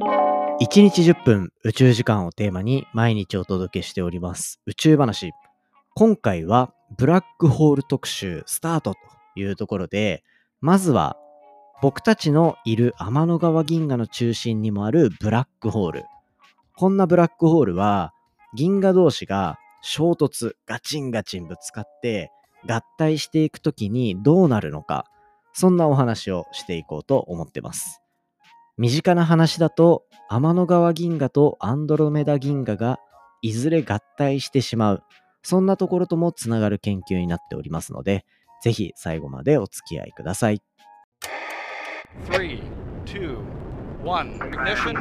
1日10分宇宙時間をテーマに毎日お届けしております宇宙話。今回はブラックホール特集スタートというところで、まずは僕たちのいる天の川銀河の中心にもあるブラックホール。こんなブラックホールは銀河同士が衝突、ガチンガチンぶつかって合体していくときにどうなるのか、そんなお話をしていこうと思ってます。身近な話だと天の川銀河とアンドロメダ銀河がいずれ合体してしまう。そんなところともつながる研究になっておりますので、ぜひ最後までお付き合いください。3, 2, 1, ignition.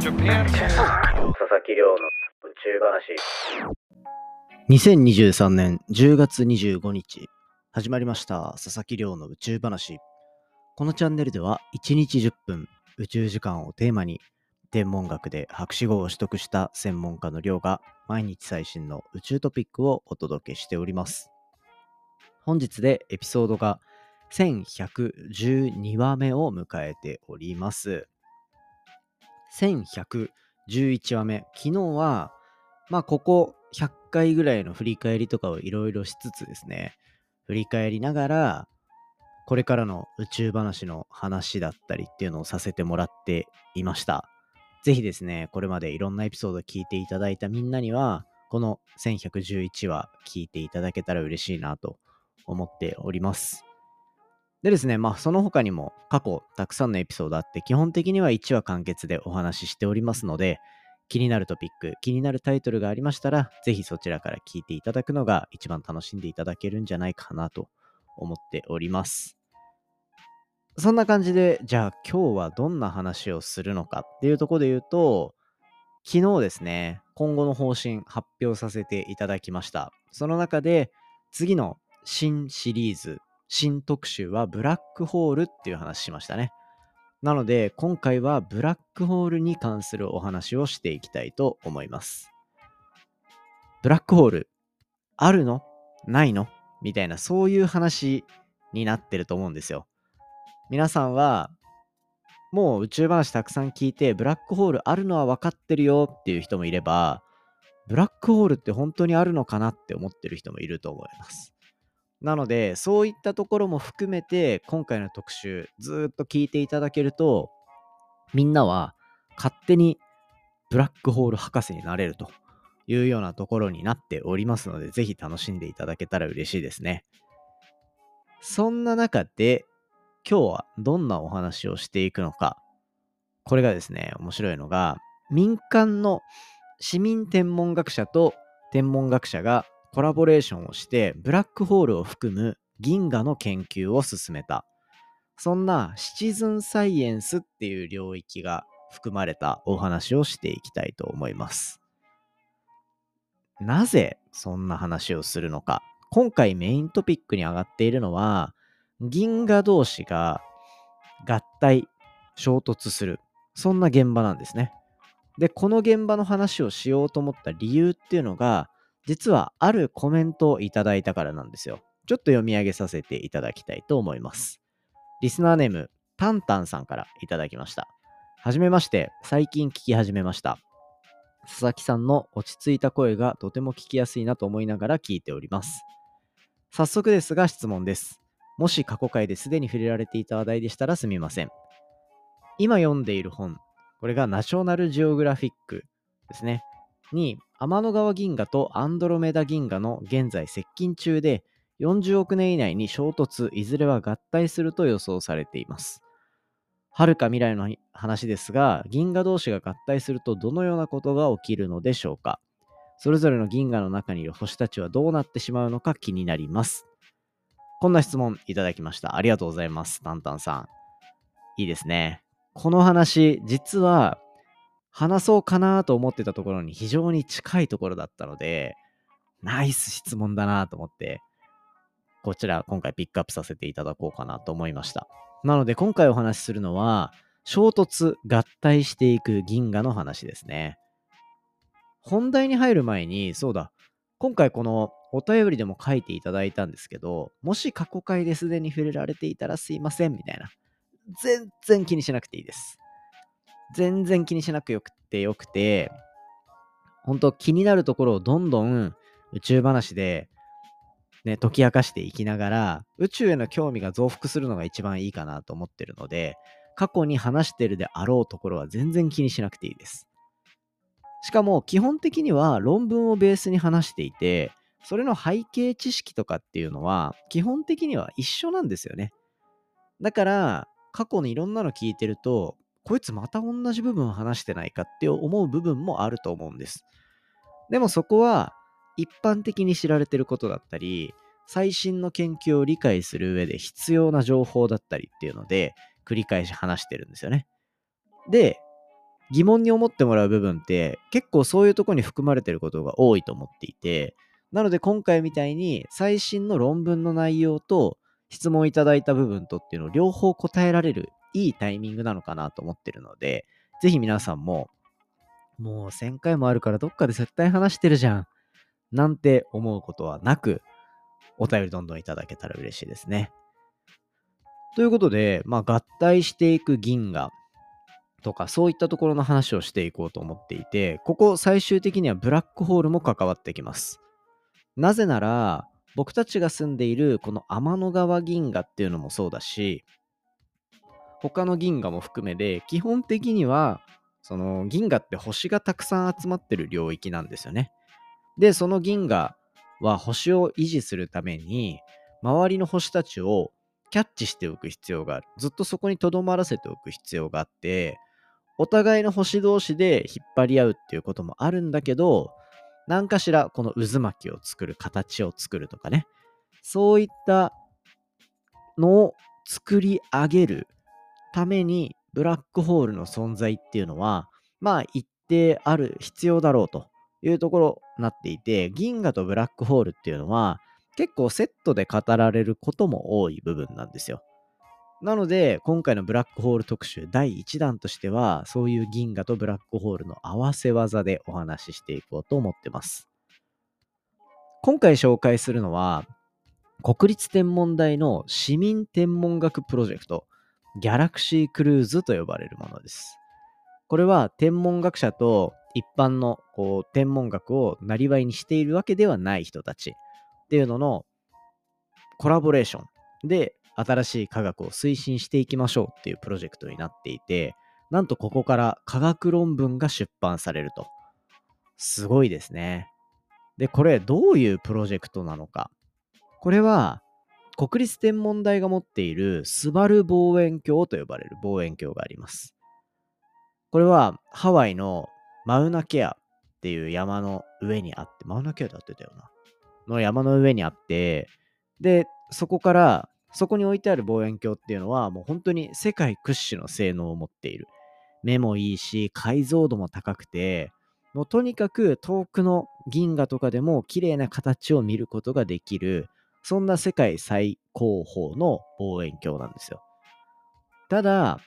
Japan. 佐々木亮の宇宙話。2023年10月25日、始まりました佐々木亮の宇宙話。このチャンネルでは1日10分宇宙時間をテーマに天文学で博士号を取得した専門家の亮が毎日最新の宇宙トピックをお届けしております。本日でエピソードが1112話目を迎えております。1111話目。昨日は、まあここ100回ぐらいの振り返りとかをいろいろしつつですね、振り返りながら、これからの宇宙話の話だったりっていうのをさせてもらっていました。ぜひですね、これまでいろんなエピソード聞いていただいたみんなには、この1111話聞いていただけたら嬉しいなと思っております。でですね、まあその他にも過去たくさんのエピソードあって、基本的には1話完結でお話ししておりますので、気になるトピック、気になるタイトルがありましたら、ぜひそちらから聞いていただくのが一番楽しんでいただけるんじゃないかなと思っております。そんな感じで、じゃあ今日はどんな話をするのかっていうところで言うと、昨日ですね、今後の方針発表させていただきました。その中で、次の新シリーズ、新特集はブラックホールっていう話しましたね。なので、今回はブラックホールに関するお話をしていきたいと思います。ブラックホール、あるの？ないの？みたいな、そういう話になってると思うんですよ。皆さんは、もう宇宙話たくさん聞いて、ブラックホールあるのは分かってるよっていう人もいれば、ブラックホールって本当にあるのかなって思ってる人もいると思います。なので、そういったところも含めて、今回の特集、ずっと聞いていただけると、みんなは勝手にブラックホール博士になれるというようなところになっておりますので、ぜひ楽しんでいただけたら嬉しいですね。そんな中で、今日はどんなお話をしていくのか。これがですね、面白いのが、民間の市民天文学者と天文学者がコラボレーションをして、ブラックホールを含む銀河の研究を進めた。そんなシチズンサイエンスっていう領域が含まれたお話をしていきたいと思います。なぜそんな話をするのか。今回メイントピックに上がっているのは、銀河同士が合体、衝突する。そんな現場なんですね。で、この現場の話をしようと思った理由っていうのが、実はあるコメントをいただいたからなんですよ。ちょっと読み上げさせていただきたいと思います。リスナーネーム、タンタンさんからいただきました。はじめまして、最近聞き始めました。佐々木さんの落ち着いた声がとても聞きやすいなと思いながら聞いております。早速ですが質問です。もし過去回ですでに触れられていた話題でしたらすみません。今読んでいる本、これがナショナルジオグラフィックですね。に、天の川銀河とアンドロメダ銀河の現在接近中で、40億年以内に衝突、いずれは合体すると予想されています。はるか未来の話ですが、銀河同士が合体するとどのようなことが起きるのでしょうか？それぞれの銀河の中にいる星たちはどうなってしまうのか気になります。こんな質問いただきました。ありがとうございます。タンタンさん。いいですね。この話、実は話そうかなと思ってたところに非常に近いところだったので、ナイス質問だなと思って、こちら今回ピックアップさせていただこうかなと思いました。なので今回お話しするのは、衝突、合体していく銀河の話ですね。本題に入る前に、そうだ、今回このお便りでも書いていただいたんですけど、もし過去回ですでに触れられていたらすいませんみたいな。全然気にしなくていいです。全然気にしなくよくてよくて、本当気になるところをどんどん宇宙話で、ね、解き明かしていきながら、宇宙への興味が増幅するのが一番いいかなと思ってるので、過去に話してるであろうところは全然気にしなくていいです。しかも基本的には論文をベースに話していて、それの背景知識とかっていうのは基本的には一緒なんですよね。だから過去にいろんなの聞いてると、こいつまた同じ部分話してないかって思う部分もあると思うんです。でもそこは一般的に知られてることだったり、最新の研究を理解する上で必要な情報だったりっていうので、繰り返し話してるんですよね。で、疑問に思ってもらう部分って結構そういうとこに含まれてることが多いと思っていて、なので今回みたいに最新の論文の内容と質問いただいた部分とっていうのを両方答えられるいいタイミングなのかなと思ってるので、ぜひ皆さんも、もう1000回もあるからどっかで絶対話してるじゃん。なんて思うことはなく、お便りどんどんいただけたら嬉しいですね。ということで、まあ、合体していく銀河とかそういったところの話をしていこうと思っていて、ここ最終的にはブラックホールも関わってきます。なぜなら、僕たちが住んでいるこの天の川銀河っていうのもそうだし、他の銀河も含めで、基本的には、その銀河って星がたくさん集まってる領域なんですよね。で、その銀河は星を維持するために、周りの星たちをキャッチしておく必要がある。ずっとそこに留まらせておく必要があって、お互いの星同士で引っ張り合うっていうこともあるんだけど、何かしらこの渦巻きを作る、形を作るとかね、そういったのを作り上げるために、ブラックホールの存在っていうのは、まあ一定ある必要だろうというところになっていて、銀河とブラックホールっていうのは結構セットで語られることも多い部分なんですよ。なので、今回のブラックホール特集第1弾としては、そういう銀河とブラックホールの合わせ技でお話ししていこうと思ってます。今回紹介するのは、国立天文台の市民天文学プロジェクト、ギャラクシークルーズと呼ばれるものです。これは天文学者と一般のこう天文学をなりわいにしているわけではない人たちっていうののコラボレーションで新しい科学を推進していきましょうっていうプロジェクトになっていて、なんとここから科学論文が出版されると。すごいですね。で、これどういうプロジェクトなのか。これは国立天文台が持っているスバル望遠鏡と呼ばれる望遠鏡があります。これはハワイのマウナケアっていう山の上にあって、マウナケアであってたよな。の山の上にあって、で、そこからそこに置いてある望遠鏡っていうのはもう本当に世界屈指の性能を持っている。目もいいし、解像度も高くて、もうとにかく遠くの銀河とかでも綺麗な形を見ることができる、そんな世界最高峰の望遠鏡なんですよ。ただ、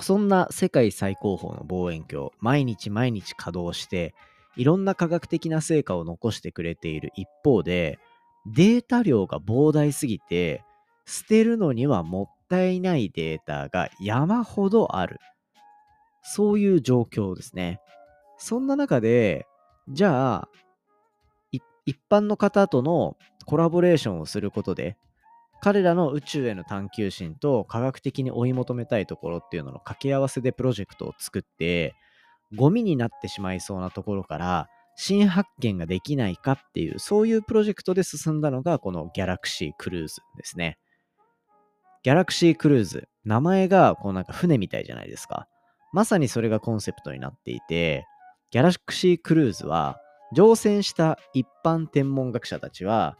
そんな世界最高峰の望遠鏡、毎日毎日稼働して、いろんな科学的な成果を残してくれている一方で、データ量が膨大すぎて、捨てるのにはもったいないデータが山ほどある。そういう状況ですね。そんな中で、じゃあ、一般の方とのコラボレーションをすることで、彼らの宇宙への探求心と科学的に追い求めたいところっていうのの掛け合わせでプロジェクトを作って、ゴミになってしまいそうなところから新発見ができないかっていう、そういうプロジェクトで進んだのがこのギャラクシークルーズですね。ギャラクシークルーズ。名前がこうなんか船みたいじゃないですか。まさにそれがコンセプトになっていて、ギャラクシークルーズは乗船した一般天文学者たちは、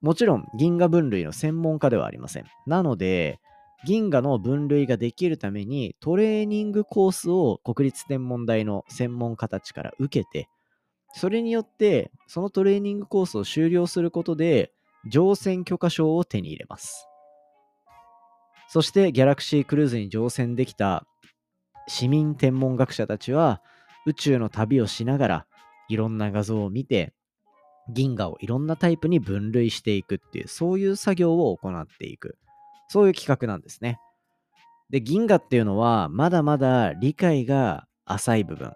もちろん銀河分類の専門家ではありません。なので、銀河の分類ができるためにトレーニングコースを国立天文台の専門家たちから受けて、それによってそのトレーニングコースを修了することで乗船許可証を手に入れます。そしてギャラクシークルーズに乗船できた市民天文学者たちは宇宙の旅をしながらいろんな画像を見て銀河をいろんなタイプに分類していくっていうそういう作業を行っていくそういう企画なんですねで、銀河っていうのは、まだまだ理解が浅い部分。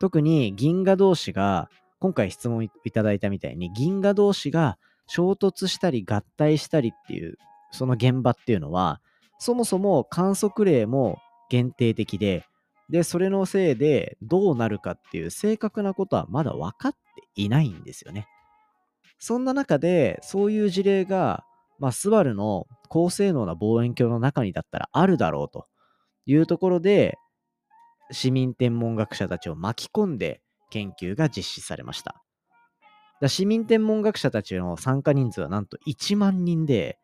特に銀河同士が、今回質問いただいたみたいに、銀河同士が衝突したり合体したりっていう、その現場っていうのは、そもそも観測例も限定的で、で、それのせいでどうなるかっていう正確なことはまだ分かっていないんですよね。そんな中で、そういう事例が、まあ、スバルの高性能な望遠鏡の中にだったらあるだろうというところで、市民天文学者たちを巻き込んで研究が実施されました。市民天文学者たちの参加人数はなんと1万人で、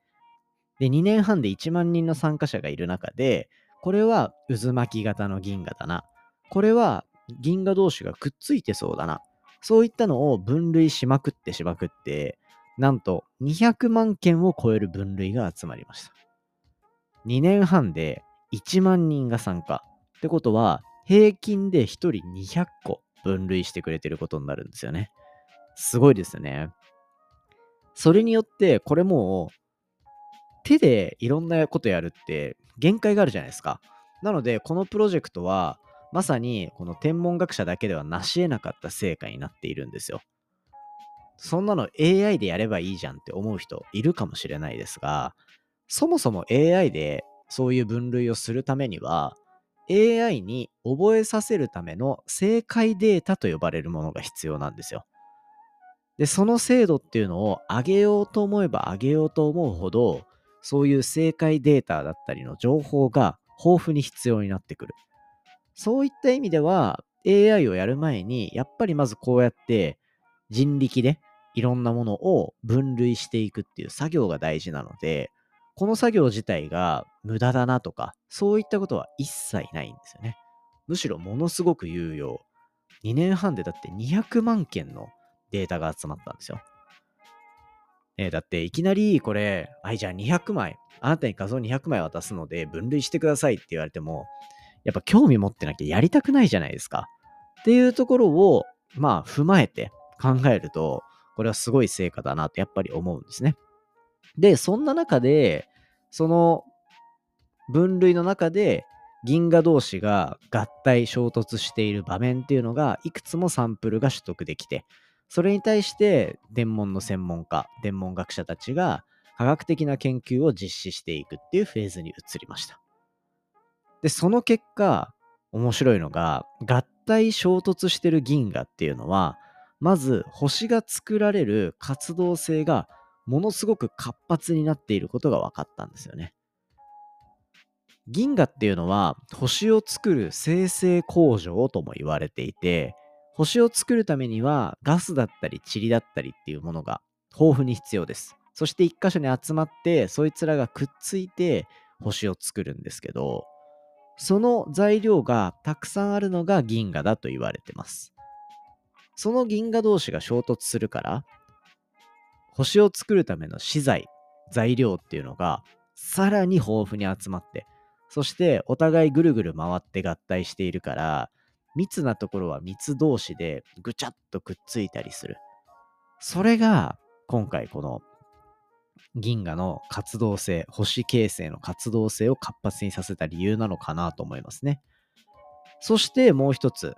で、2年半で1万人の参加者がいる中で、これは渦巻き型の銀河だな。これは銀河同士がくっついてそうだな。そういったのを分類しまくってしまくって、なんと200万件を超える分類が集まりました。2年半で1万人が参加。ってことは、平均で1人200個分類してくれてることになるんですよね。すごいですよね。それによって、これもう、手でいろんなことやるって限界があるじゃないですか。なので、このプロジェクトは、まさにこの天文学者だけでは成し得なかった成果になっているんですよ。そんなの AI でやればいいじゃんって思う人いるかもしれないですが、そもそも AI でそういう分類をするためには、AI に覚えさせるための正解データと呼ばれるものが必要なんですよ。で、その精度っていうのを上げようと思えば上げようと思うほど、そういう正解データだったりの情報が豊富に必要になってくる。そういった意味では、AI をやる前に、やっぱりまずこうやって人力でいろんなものを分類していくっていう作業が大事なので、この作業自体が無駄だなとか、そういったことは一切ないんですよね。むしろものすごく有用。2年半でだって200万件のデータが集まったんですよ。えー、だっていきなりこれ、はい、じゃあ200枚、あなたに画像200枚渡すので分類してくださいって言われても、やっぱ興味持ってなきゃやりたくないじゃないですか。っていうところを、まあ踏まえて考えると、これはすごい成果だなってやっぱり思うんですね。で、そんな中で、その分類の中で銀河同士が合体衝突している場面っていうのがいくつもサンプルが取得できて、それに対して伝文の専門家、伝文学者たちが科学的な研究を実施していくっていうフェーズに移りました。で、その結果、面白いのが、合体衝突してる銀河っていうのは、まず星が作られる活動性がものすごく活発になっていることが分かったんですよね。銀河っていうのは星を作る生成工場とも言われていて、星を作るためにはガスだったり塵だったりっていうものが豊富に必要です。そして一箇所に集まってそいつらがくっついて星を作るんですけど、その材料がたくさんあるのが銀河だと言われてます。その銀河同士が衝突するから、星を作るための資材、材料っていうのがさらに豊富に集まって、そしてお互いぐるぐる回って合体しているから、密なところは密同士でぐちゃっとくっついたりする。それが今回この銀河の活動性、星形成の活動性を活発にさせた理由なのかなと思いますね。そしてもう一つ、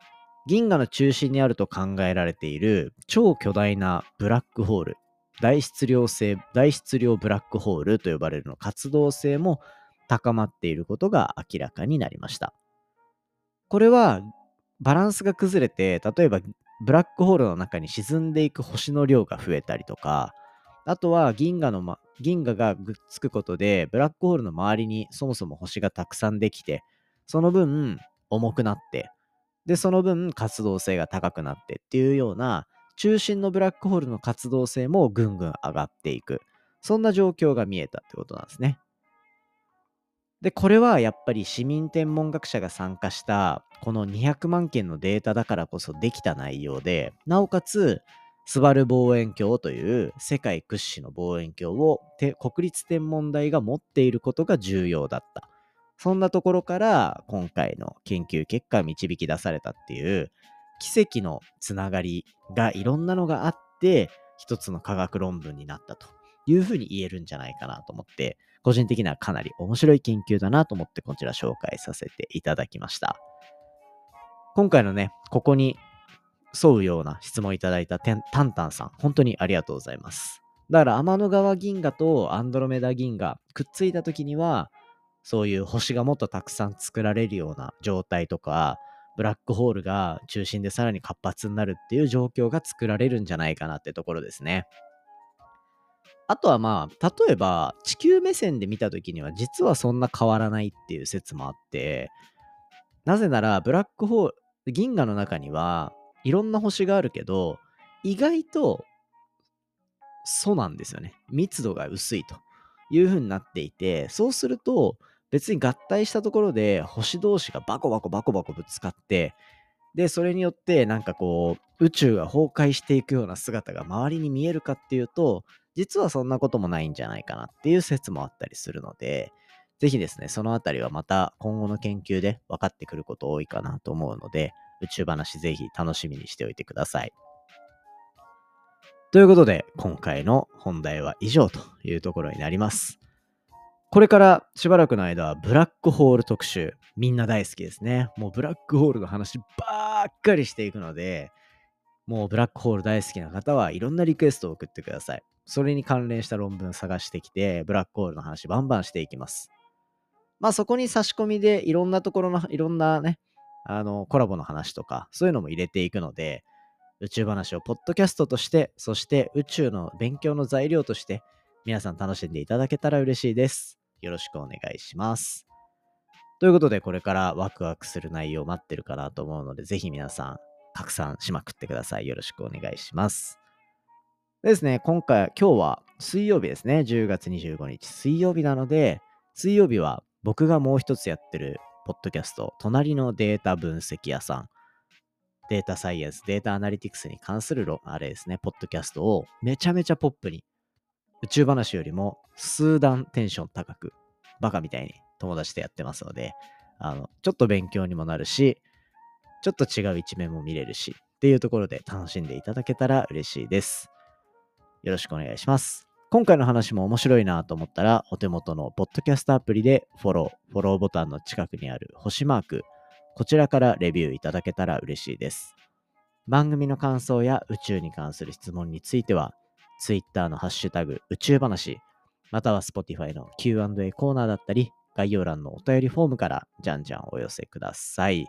銀河の中心にあると考えられている超巨大なブラックホール、大質量性、大質量ブラックホールと呼ばれるの活動性も高まっていることが明らかになりました。これはバランスが崩れて、例えばブラックホールの中に沈んでいく星の量が増えたりとか、あとは銀河の、ま、銀河がくっつくことで、ブラックホールの周りにそもそも星がたくさんできて、その分重くなって、で、その分活動性が高くなってっていうような、中心のブラックホールの活動性もぐんぐん上がっていく。そんな状況が見えたってことなんですね。で、これはやっぱり市民天文学者が参加したこの200万件のデータだからこそできた内容で、なおかつ、スバル望遠鏡という世界屈指の望遠鏡を国立天文台が持っていることが重要だった。そんなところから今回の研究結果が導き出されたっていう奇跡のつながりがいろんなのがあって一つの科学論文になったというふうに言えるんじゃないかなと思って個人的にはかなり面白い研究だなと思ってこちら紹介させていただきました。今回のね、ここに沿うような質問いただいたタンタンさん、本当にありがとうございます。だから天の川銀河とアンドロメダ銀河くっついた時には、そういう星がもっとたくさん作られるような状態とか、ブラックホールが中心でさらに活発になるっていう状況が作られるんじゃないかなってところですね。あとはまあ、例えば地球目線で見た時には実はそんな変わらないっていう説もあって、なぜならブラックホール、銀河の中にはいろんな星があるけど、意外と素なんですよね。密度が薄いという風になっていて、そうすると別に合体したところで星同士がバコバコバコバコぶつかって、で、それによってなんかこう、宇宙が崩壊していくような姿が周りに見えるかっていうと、実はそんなこともないんじゃないかなっていう説もあったりするので、ぜひですね、そのあたりはまた今後の研究で分かってくること多いかなと思うので、宇宙話ぜひ楽しみにしておいてください。ということで、今回の本題は以上というところになります。これからしばらくの間はブラックホール特集、みんな大好きですね。もうブラックホールの話ばっかりしていくので、もうブラックホール大好きな方はいろんなリクエストを送ってください。それに関連した論文探してきて、ブラックホールの話バンバンしていきます。まあそこに差し込みでいろんなところの、いろんなね、あの、コラボの話とか、そういうのも入れていくので、宇宙話をポッドキャストとして、そして宇宙の勉強の材料として、皆さん楽しんでいただけたら嬉しいです。よろしくお願いします。ということで、これからワクワクする内容待ってるかなと思うので、ぜひ皆さん、拡散しまくってください。よろしくお願いします。ですね、今回、今日は水曜日ですね。10月25日水曜日なので、水曜日は僕がもう一つやってるポッドキャスト、隣のデータ分析屋さん、データサイエンス、データアナリティクスに関するあれですね、ポッドキャストをめちゃめちゃポップに、宇宙話よりも数段テンション高く、バカみたいに友達とやってますので、あの、ちょっと勉強にもなるし、ちょっと違う一面も見れるし、っていうところで楽しんでいただけたら嬉しいです。よろしくお願いします。今回の話も面白いなと思ったら、お手元のポッドキャストアプリでフォロー、フォローボタンの近くにある星マーク、こちらからレビューいただけたら嬉しいです。番組の感想や宇宙に関する質問については、Twitter のハッシュタグ宇宙話、または Spotify の Q&A コーナーだったり、概要欄のお便りフォームからじゃんじゃんお寄せください。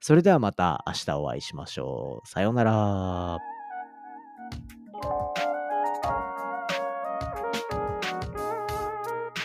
それではまた明日お会いしましょう。さようなら。